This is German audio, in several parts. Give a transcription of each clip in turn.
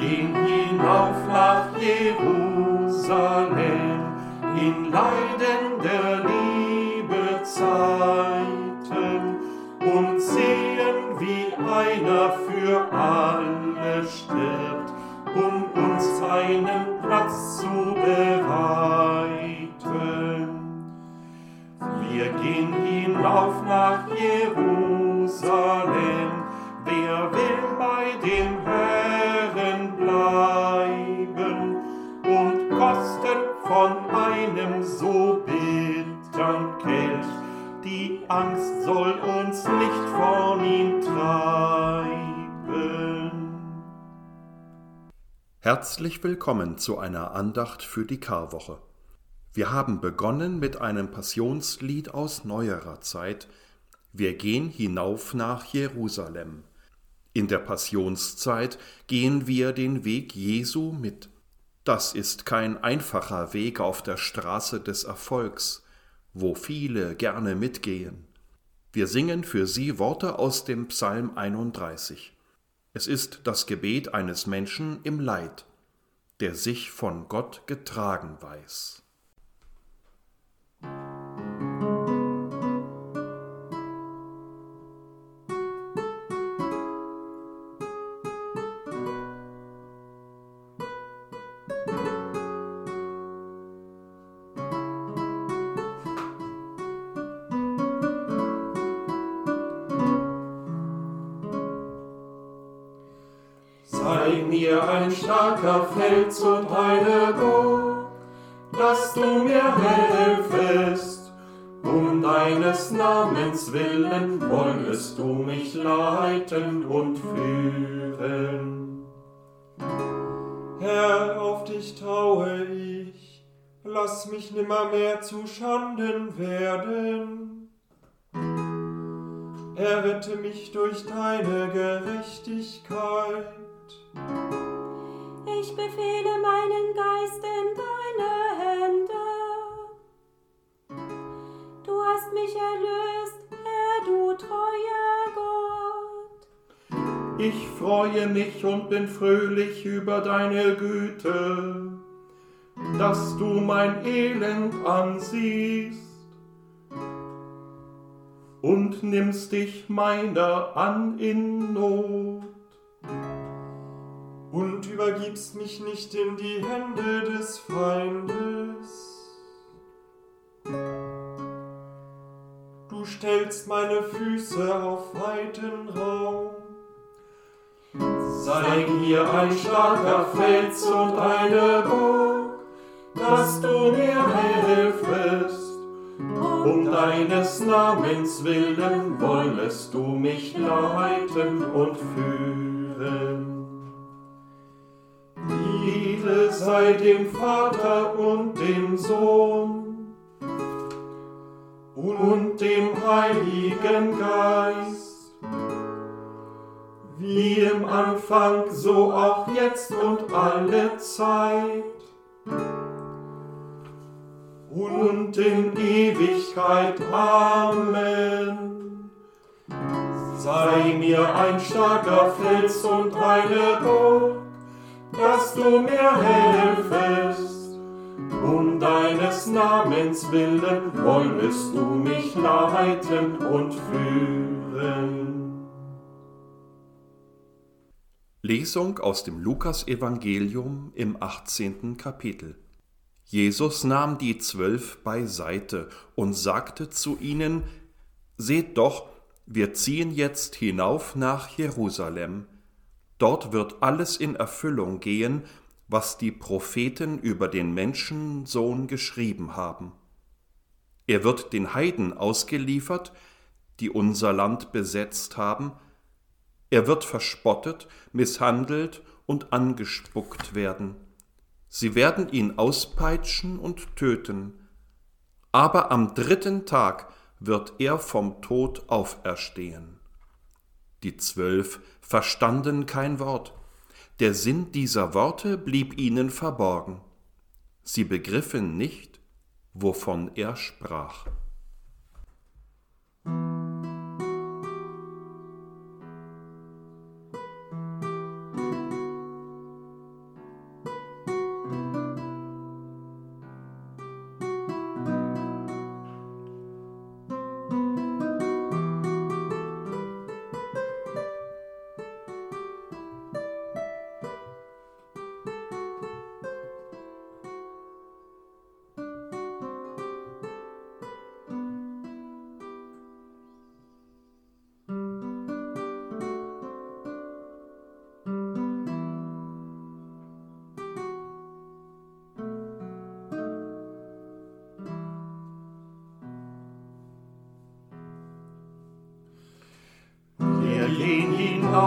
gehen hinauf nach Jerusalem in leidender kosten von einem so bittern Kelch, die Angst soll uns nicht von ihm treiben. Herzlich willkommen zu einer Andacht für die Karwoche. Wir haben begonnen mit einem Passionslied aus neuerer Zeit. Wir gehen hinauf nach Jerusalem. In der Passionszeit gehen wir den Weg Jesu mit. Das ist kein einfacher Weg auf der Straße des Erfolgs, wo viele gerne mitgehen. Wir singen für sie Worte aus dem Psalm 31. Es ist das Gebet eines Menschen im Leid, der sich von Gott getragen weiß. Sei mir ein starker Fels und eine Burg, dass du mir helfest. Um deines Namens willen wollest du mich leiten und führen. Herr, auf dich traue ich, lass mich nimmermehr zu Schanden werden. Errette mich durch deine Gerechtigkeit. Ich befehle meinen Geist in deine Hände. Du hast mich erlöst, Herr, du treuer Gott. Ich freue mich und bin fröhlich über deine Güte, dass du mein Elend ansiehst und nimmst dich meiner an in Not. Und übergibst mich nicht in die Hände des Feindes. Du stellst meine Füße auf weiten Raum. Sei mir ein starker Fels und eine Burg, dass du mir helfest. Um deines Namens willen wollest du mich leiten und führen. Sei dem Vater und dem Sohn und dem Heiligen Geist, wie im Anfang, so auch jetzt und alle Zeit und in Ewigkeit. Amen. Sei mir ein starker Fels und eine Burg, dass du mir helfest. Um deines Namens willen wollest du mich leiten und führen. Lesung aus dem Lukasevangelium im 18. Kapitel. Jesus nahm die Zwölf beiseite und sagte zu ihnen, Seht doch, wir ziehen jetzt hinauf nach Jerusalem. Dort wird alles in Erfüllung gehen, was die Propheten über den Menschensohn geschrieben haben. Er wird den Heiden ausgeliefert, die unser Land besetzt haben, er wird verspottet, misshandelt und angespuckt werden. Sie werden ihn auspeitschen und töten. Aber am dritten Tag wird er vom Tod auferstehen. Die Zwölf verstanden kein Wort. Der Sinn dieser Worte blieb ihnen verborgen. Sie begriffen nicht, wovon er sprach.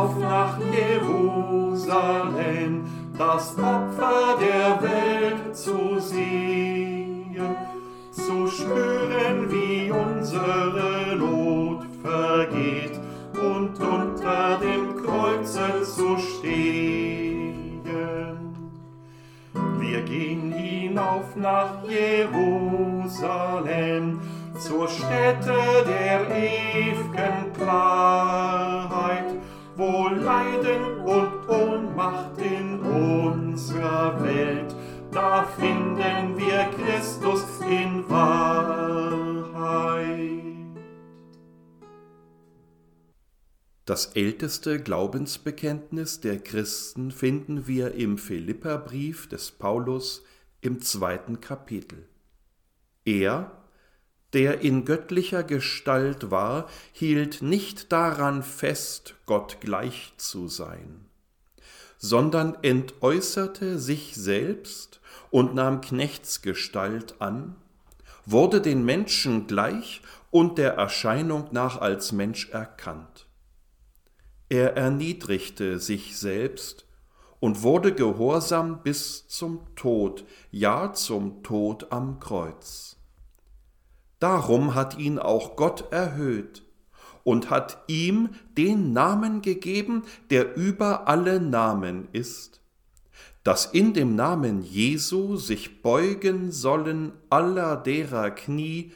Hinauf nach Jerusalem, das Opfer der Wahrheit. Das älteste Glaubensbekenntnis der Christen finden wir im Philipperbrief des Paulus im zweiten Kapitel. Er, der in göttlicher Gestalt war, hielt nicht daran fest, Gott gleich zu sein, sondern entäußerte sich selbst und nahm Knechtsgestalt an, wurde den Menschen gleich und der Erscheinung nach als Mensch erkannt. Er erniedrigte sich selbst und wurde gehorsam bis zum Tod, ja zum Tod am Kreuz. Darum hat ihn auch Gott erhöht und hat ihm den Namen gegeben, der über alle Namen ist, dass in dem Namen Jesu sich beugen sollen aller derer Knie,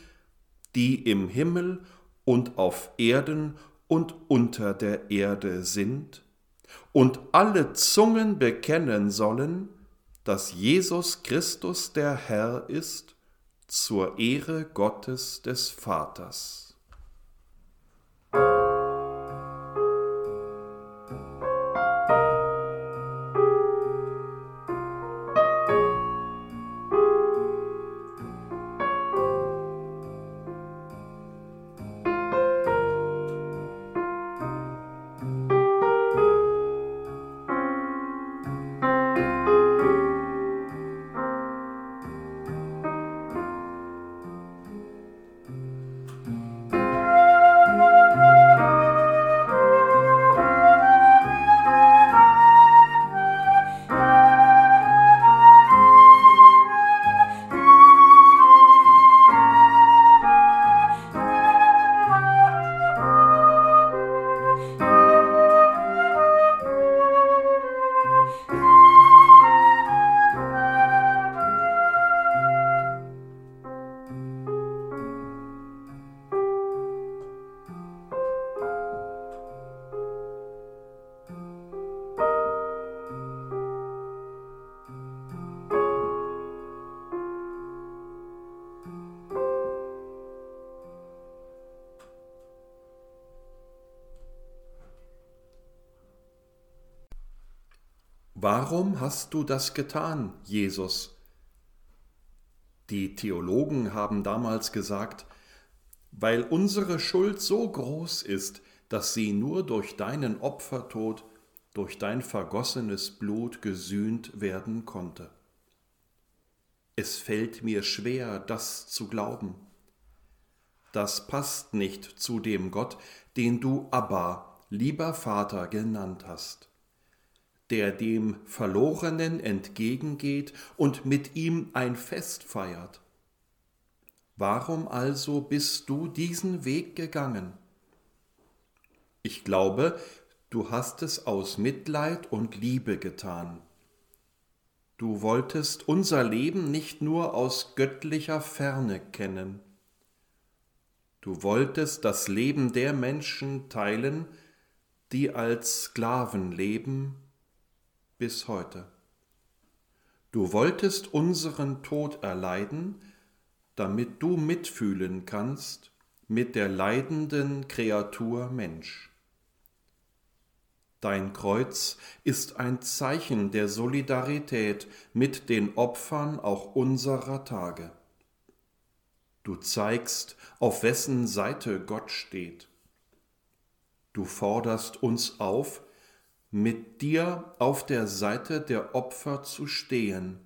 die im Himmel und auf Erden und unter der Erde sind, und alle Zungen bekennen sollen, dass Jesus Christus der Herr ist, zur Ehre Gottes des Vaters. Warum hast du das getan, Jesus? Die Theologen haben damals gesagt, weil unsere Schuld so groß ist, dass sie nur durch deinen Opfertod, durch dein vergossenes Blut gesühnt werden konnte. Es fällt mir schwer, das zu glauben. Das passt nicht zu dem Gott, den du Abba, lieber Vater, genannt hast der dem Verlorenen entgegengeht und mit ihm ein Fest feiert. Warum also bist du diesen Weg gegangen? Ich glaube, du hast es aus Mitleid und Liebe getan. Du wolltest unser Leben nicht nur aus göttlicher Ferne kennen. Du wolltest das Leben der Menschen teilen, die als Sklaven leben bis heute. Du wolltest unseren Tod erleiden, damit du mitfühlen kannst mit der leidenden Kreatur Mensch. Dein Kreuz ist ein Zeichen der Solidarität mit den Opfern auch unserer Tage. Du zeigst, auf wessen Seite Gott steht. Du forderst uns auf, mit dir auf der Seite der Opfer zu stehen,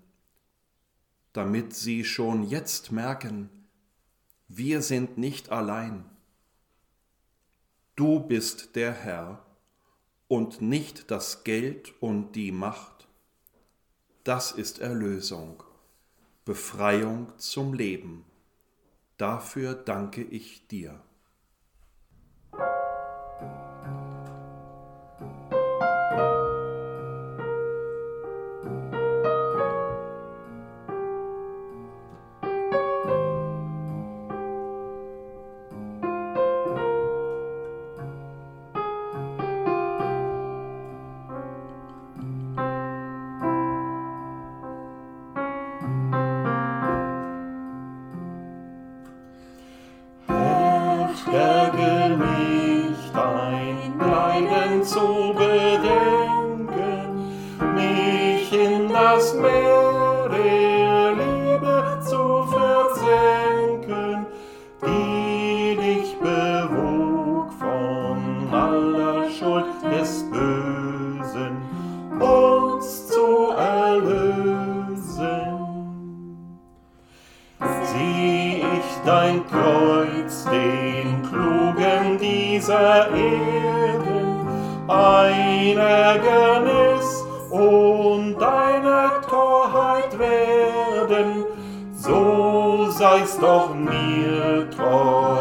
damit sie schon jetzt merken, wir sind nicht allein. Du bist der Herr und nicht das Geld und die Macht. Das ist Erlösung, Befreiung zum Leben. Dafür danke ich dir.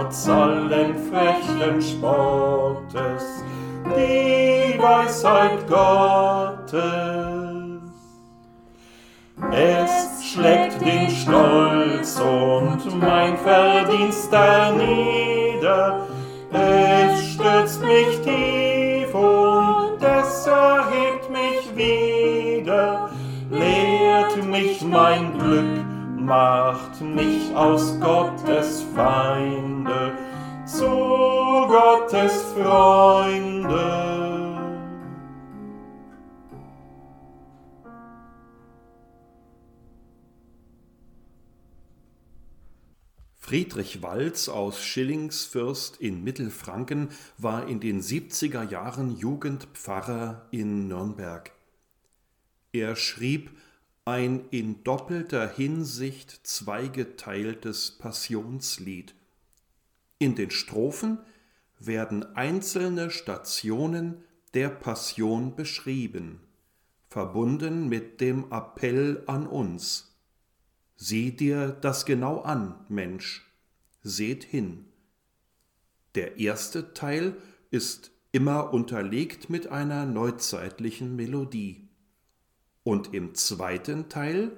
Trotz allen frechen Spottes, die Weisheit Gottes. Es schlägt den Stolz und mein Verdienst nieder. Es stürzt mich tief und es erhebt mich wieder. Lehrt mich mein Glück, macht mich aus Gottes Feinde zu Gottes Freunde. Friedrich Walz aus Schillingsfürst in Mittelfranken war in den 70er Jahren Jugendpfarrer in Nürnberg. Er schrieb ein in doppelter Hinsicht zweigeteiltes Passionslied. In den Strophen werden einzelne Stationen der Passion beschrieben, verbunden mit dem Appell an uns. Sieh dir das genau an, Mensch, seht hin. Der erste Teil ist immer unterlegt mit einer neuzeitlichen Melodie. Und im zweiten Teil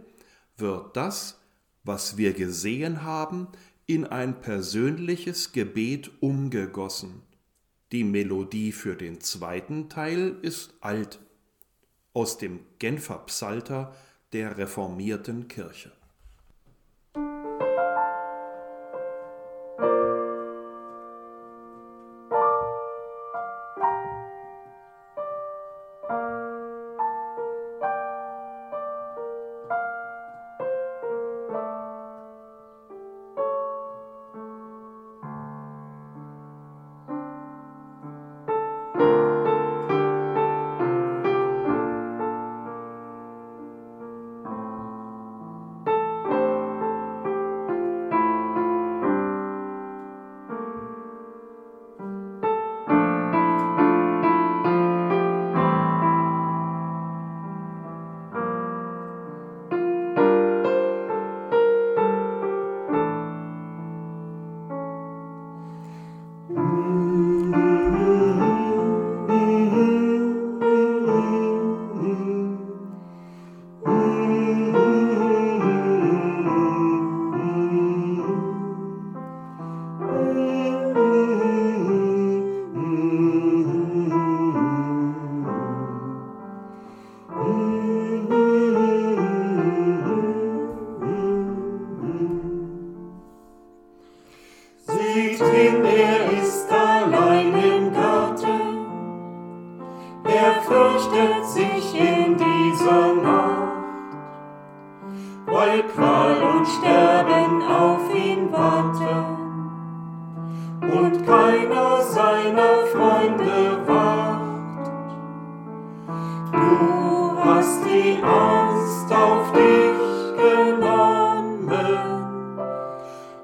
wird das, was wir gesehen haben, in ein persönliches Gebet umgegossen. Die Melodie für den zweiten Teil ist alt, aus dem Genfer Psalter der reformierten Kirche.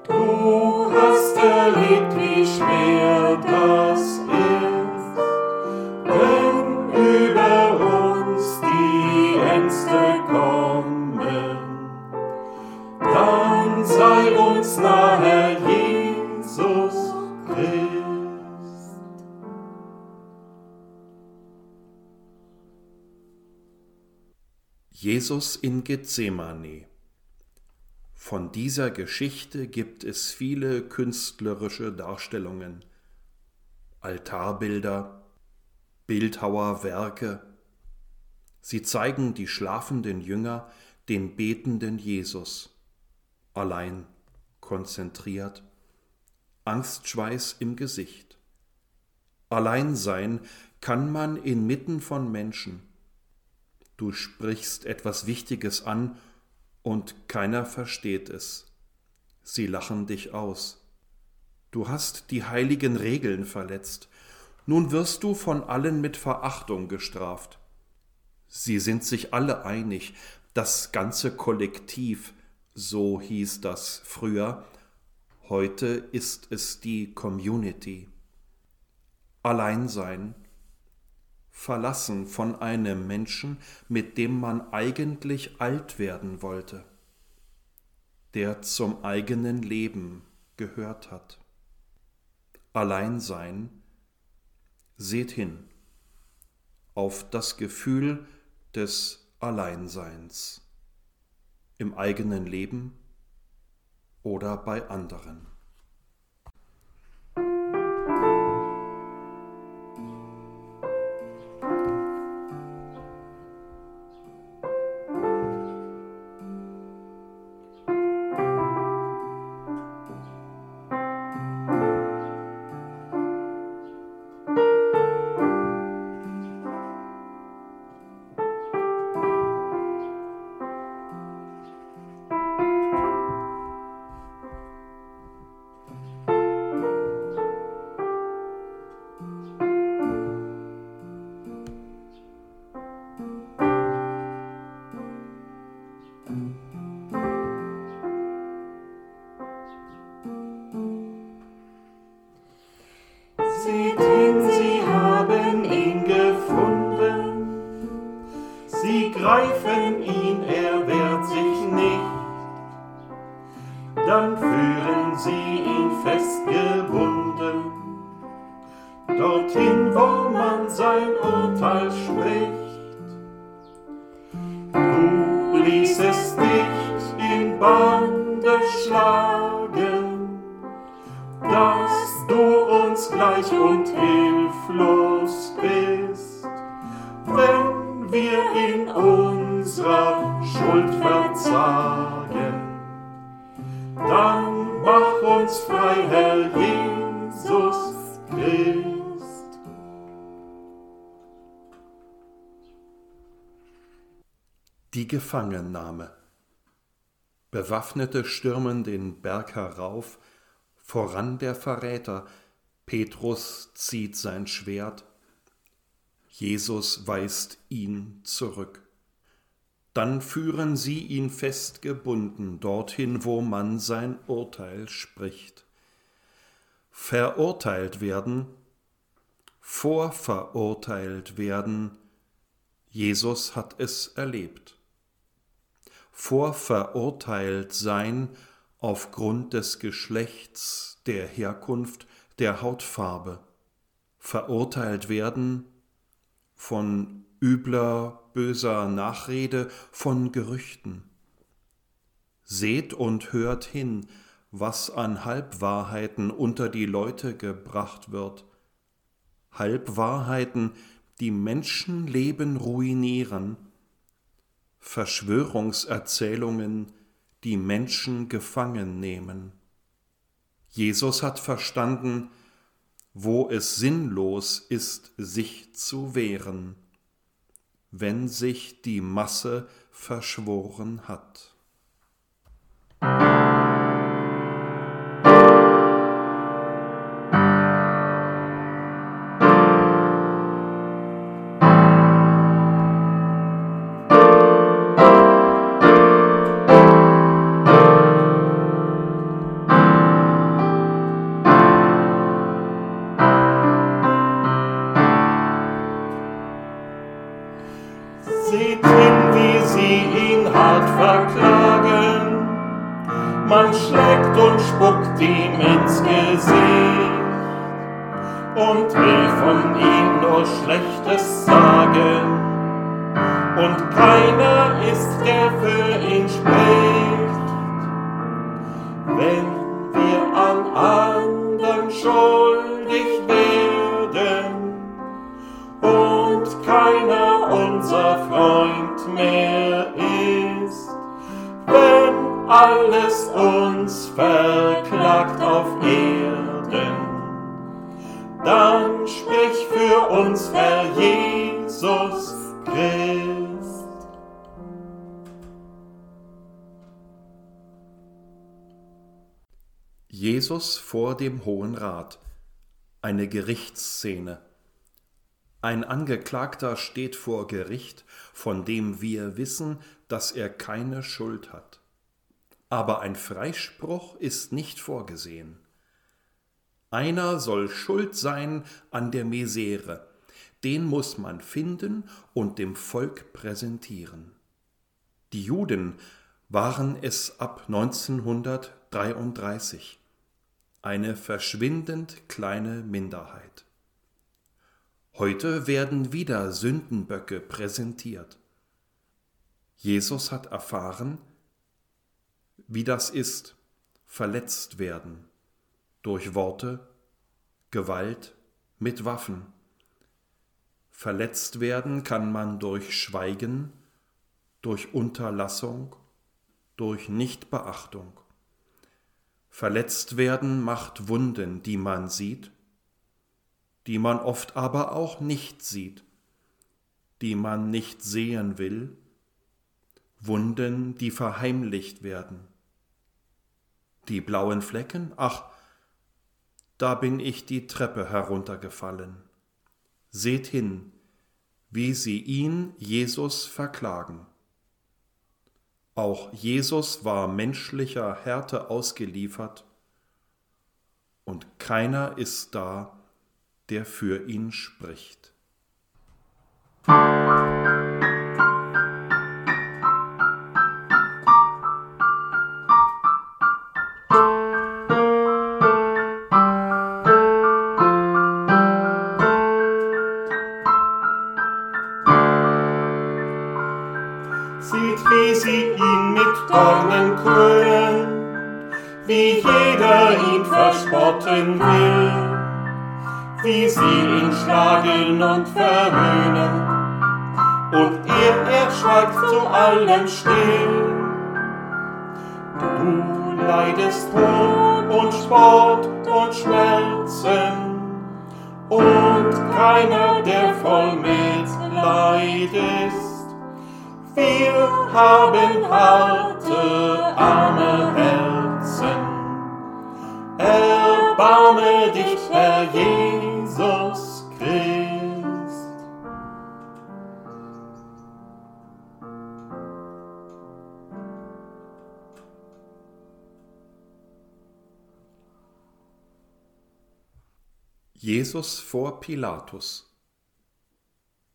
Du hast erlebt, wie schwer das ist, wenn über uns die Ängste kommen. Dann sei uns nahe, Jesus Christ. Jesus in Gethsemane von dieser Geschichte gibt es viele künstlerische Darstellungen, Altarbilder, Bildhauerwerke. Sie zeigen die schlafenden Jünger, den betenden Jesus, allein, konzentriert, Angstschweiß im Gesicht. Allein sein kann man inmitten von Menschen. Du sprichst etwas Wichtiges an und keiner versteht es. Sie lachen dich aus. Du hast die heiligen Regeln verletzt. Nun wirst du von allen mit Verachtung gestraft. Sie sind sich alle einig, das ganze Kollektiv, so hieß das früher, heute ist es die Community. Alleinsein, verlassen von einem Menschen, mit dem man eigentlich alt werden wollte, der zum eigenen Leben gehört hat. Alleinsein, seht hin auf das Gefühl des Alleinseins im eigenen Leben oder bei anderen. Gefangennahme. Bewaffnete stürmen den Berg herauf, voran der Verräter, Petrus zieht sein Schwert, Jesus weist ihn zurück. Dann führen sie ihn festgebunden dorthin, wo man sein Urteil spricht. Verurteilt werden, vorverurteilt werden, Jesus hat es erlebt. Vorverurteilt sein aufgrund des Geschlechts, der Herkunft, der Hautfarbe. Verurteilt werden von übler, böser Nachrede, von Gerüchten. Seht und hört hin, was an Halbwahrheiten unter die Leute gebracht wird. Halbwahrheiten, die Menschenleben ruinieren, Verschwörungserzählungen, die Menschen gefangen nehmen. Jesus hat verstanden, wo es sinnlos ist, sich zu wehren, wenn sich die Masse verschworen hat. Jesus Christ. Jesus vor dem Hohen Rat. Eine Gerichtsszene. Ein Angeklagter steht vor Gericht, von dem wir wissen, dass er keine Schuld hat. Aber ein Freispruch ist nicht vorgesehen. Einer soll schuld sein an der Misere, den muss man finden und dem Volk präsentieren. Die Juden waren es ab 1933, eine verschwindend kleine Minderheit. Heute werden wieder Sündenböcke präsentiert. Jesus hat erfahren, wie das ist, verletzt werden durch Worte, Gewalt, mit Waffen. Verletzt werden kann man durch Schweigen, durch Unterlassung, durch Nichtbeachtung. Verletzt werden macht Wunden, die man sieht, die man oft aber auch nicht sieht, die man nicht sehen will, Wunden, die verheimlicht werden. Die blauen Flecken, ach, da bin ich die Treppe heruntergefallen. Seht hin, wie sie ihn, Jesus, verklagen. Auch Jesus war menschlicher Härte ausgeliefert, und keiner ist da, der für ihn spricht. Schlagen und verhöhnen, und er, er schweigt zu allem still. Du leidest Hohn und Spott und Schmerzen, und keiner, der voll Mitleid ist. Wir haben harte, arme Herzen. Erbarme dich, Herr Jesus Jesus vor Pilatus.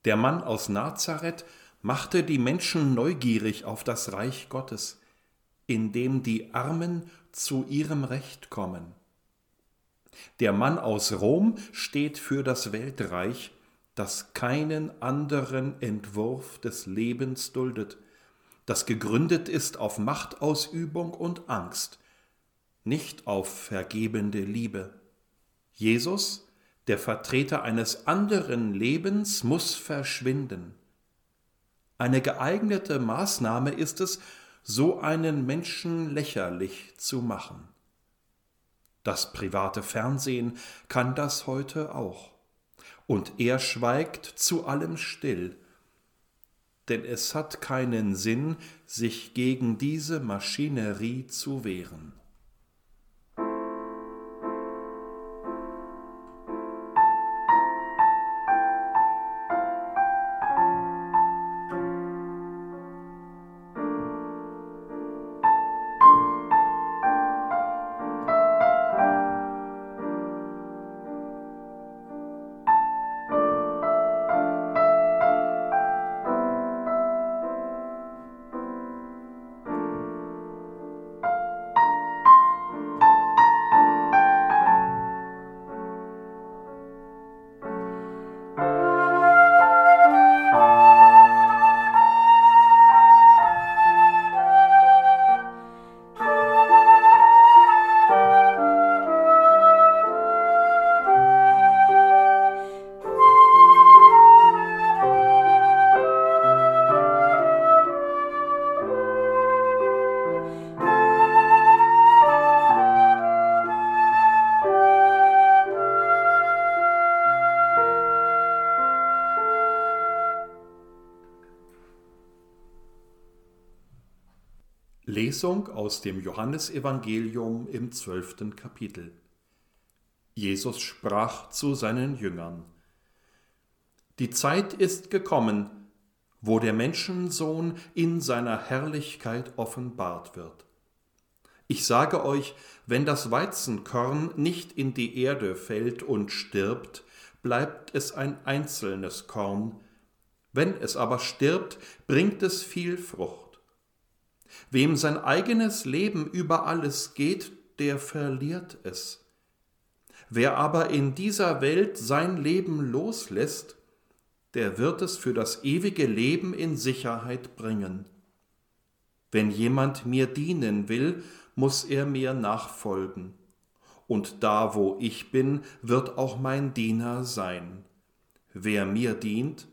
Der Mann aus Nazareth machte die Menschen neugierig auf das Reich Gottes, in dem die Armen zu ihrem Recht kommen. Der Mann aus Rom steht für das Weltreich, das keinen anderen Entwurf des Lebens duldet, das gegründet ist auf Machtausübung und Angst, nicht auf vergebende Liebe. Jesus, der Vertreter eines anderen Lebens, muss verschwinden. Eine geeignete Maßnahme ist es, so einen Menschen lächerlich zu machen. Das private Fernsehen kann das heute auch. Und er schweigt zu allem still, denn es hat keinen Sinn, sich gegen diese Maschinerie zu wehren. Lesung aus dem Johannesevangelium im zwölften Kapitel. Jesus sprach zu seinen Jüngern. Die Zeit ist gekommen, wo der Menschensohn in seiner Herrlichkeit offenbart wird. Ich sage euch, wenn das Weizenkorn nicht in die Erde fällt und stirbt, bleibt es ein einzelnes Korn, wenn es aber stirbt, bringt es viel Frucht. Wem sein eigenes Leben über alles geht, der verliert es. Wer aber in dieser Welt sein Leben loslässt, der wird es für das ewige Leben in Sicherheit bringen. Wenn jemand mir dienen will, muss er mir nachfolgen. Und da, wo ich bin, wird auch mein Diener sein. Wer mir dient,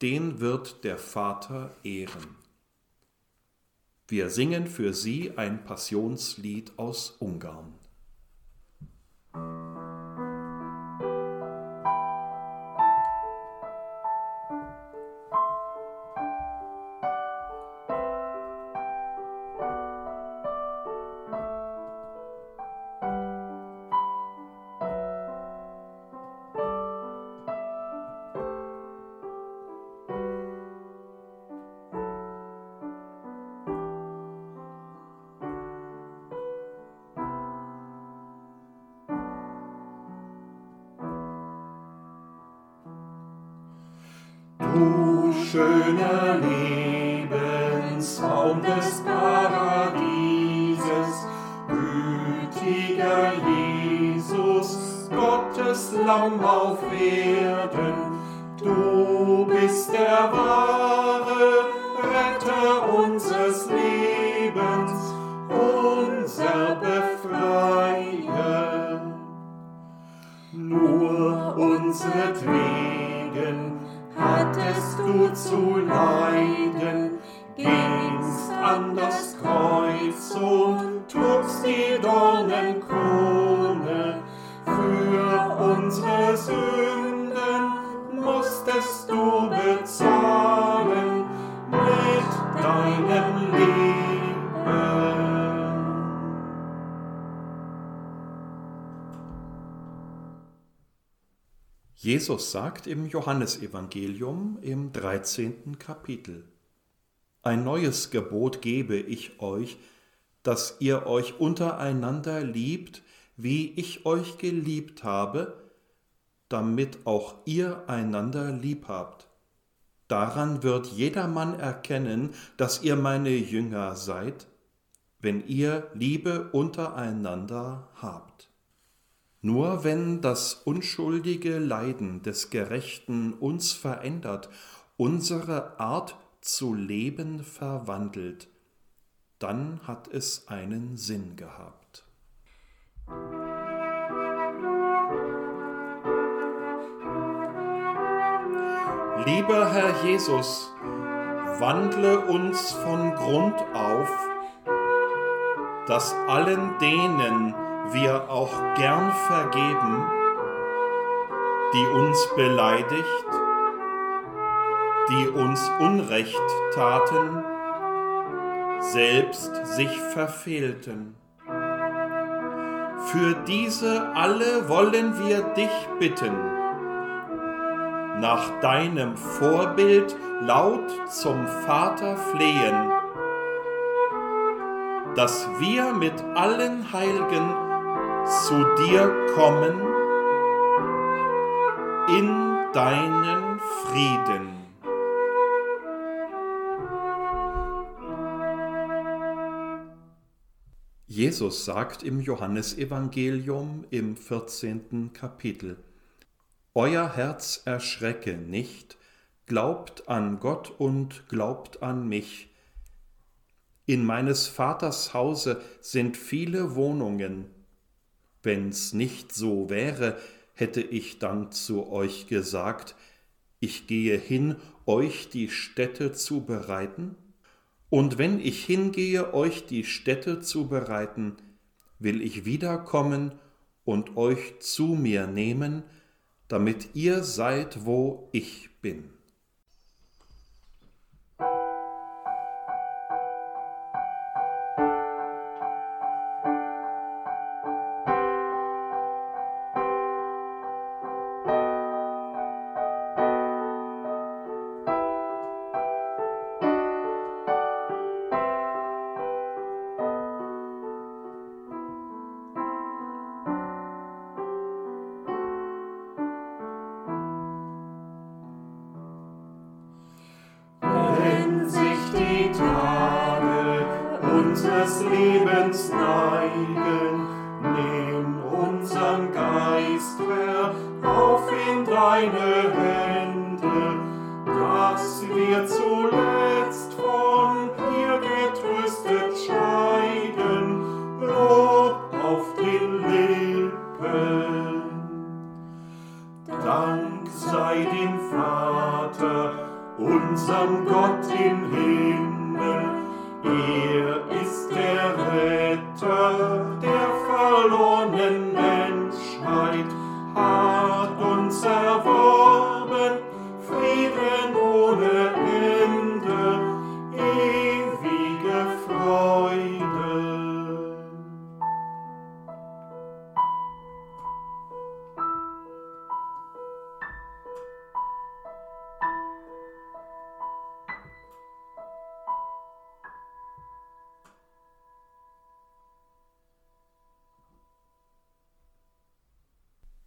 den wird der Vater ehren. Wir singen für Sie ein Passionslied aus Ungarn. Lamm auf Erden, du bist der wahre Retter unseres Lebens, unser Befreier. Nur unseretwegen hattest du zu leiden, gingst an das Kreuz und trugst die Dornenkrone. Sünden musstest du bezahlen mit deinem Leben. Jesus sagt im Johannesevangelium im 13. Kapitel, Ein neues Gebot gebe ich euch, dass ihr euch untereinander liebt, wie ich euch geliebt habe, damit auch ihr einander lieb habt. Daran wird jedermann erkennen, dass ihr meine Jünger seid, wenn ihr Liebe untereinander habt. Nur wenn das unschuldige Leiden des Gerechten uns verändert, unsere Art zu leben verwandelt, dann hat es einen Sinn gehabt. Lieber Herr Jesus, wandle uns von Grund auf, dass allen denen, wir auch gern vergeben, die uns beleidigt, die uns Unrecht taten, selbst sich verfehlten. Für diese alle wollen wir dich bitten, nach deinem Vorbild laut zum Vater flehen, dass wir mit allen Heiligen zu dir kommen in deinen Frieden. Jesus sagt im Johannesevangelium im 14. Kapitel, Euer Herz erschrecke nicht, glaubt an Gott und glaubt an mich. In meines Vaters Hause sind viele Wohnungen, Wenn's nicht so wäre, hätte ich dann zu euch gesagt, ich gehe hin, euch die Stätte zu bereiten? Und wenn ich hingehe, euch die Stätte zu bereiten, will ich wiederkommen und euch zu mir nehmen, damit ihr seid, wo ich bin.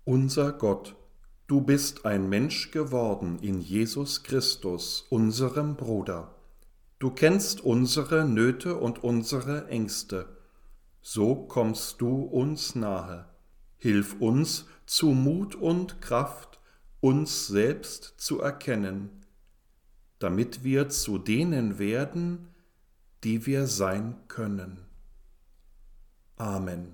Unser Gott, du bist ein Mensch geworden in Jesus Christus, unserem Bruder. Du kennst unsere Nöte und unsere Ängste. So kommst du uns nahe. Hilf uns zu Mut und Kraft, uns selbst zu erkennen, damit wir zu denen werden, die wir sein können. Amen.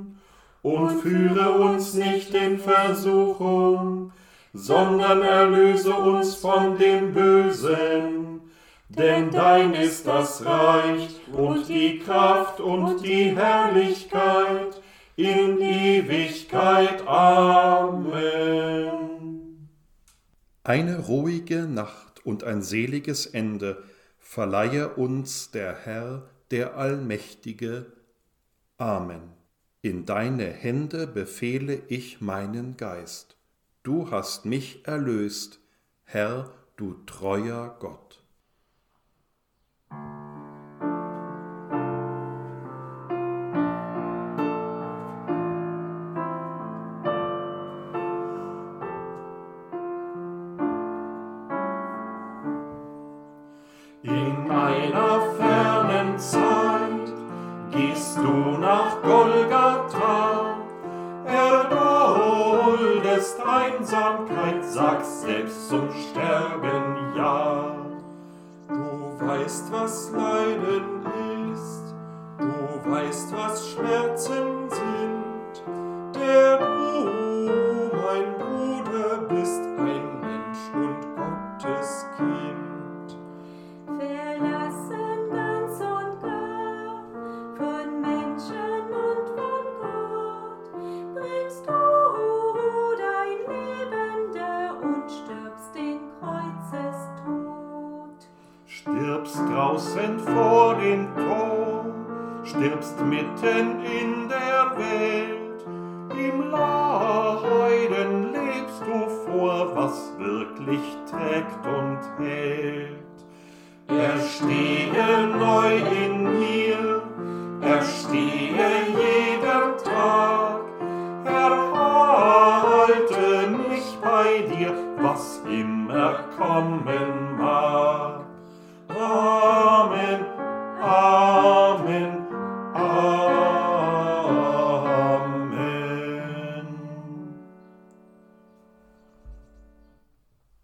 Und führe uns nicht in Versuchung, sondern erlöse uns von dem Bösen. Denn dein ist das Reich und die Kraft und die Herrlichkeit in Ewigkeit. Amen. Eine ruhige Nacht und ein seliges Ende verleihe uns der Herr, der Allmächtige. Amen. In deine Hände befehle ich meinen Geist. Du hast mich erlöst, Herr, du treuer Gott. Weißt, was Schmerzen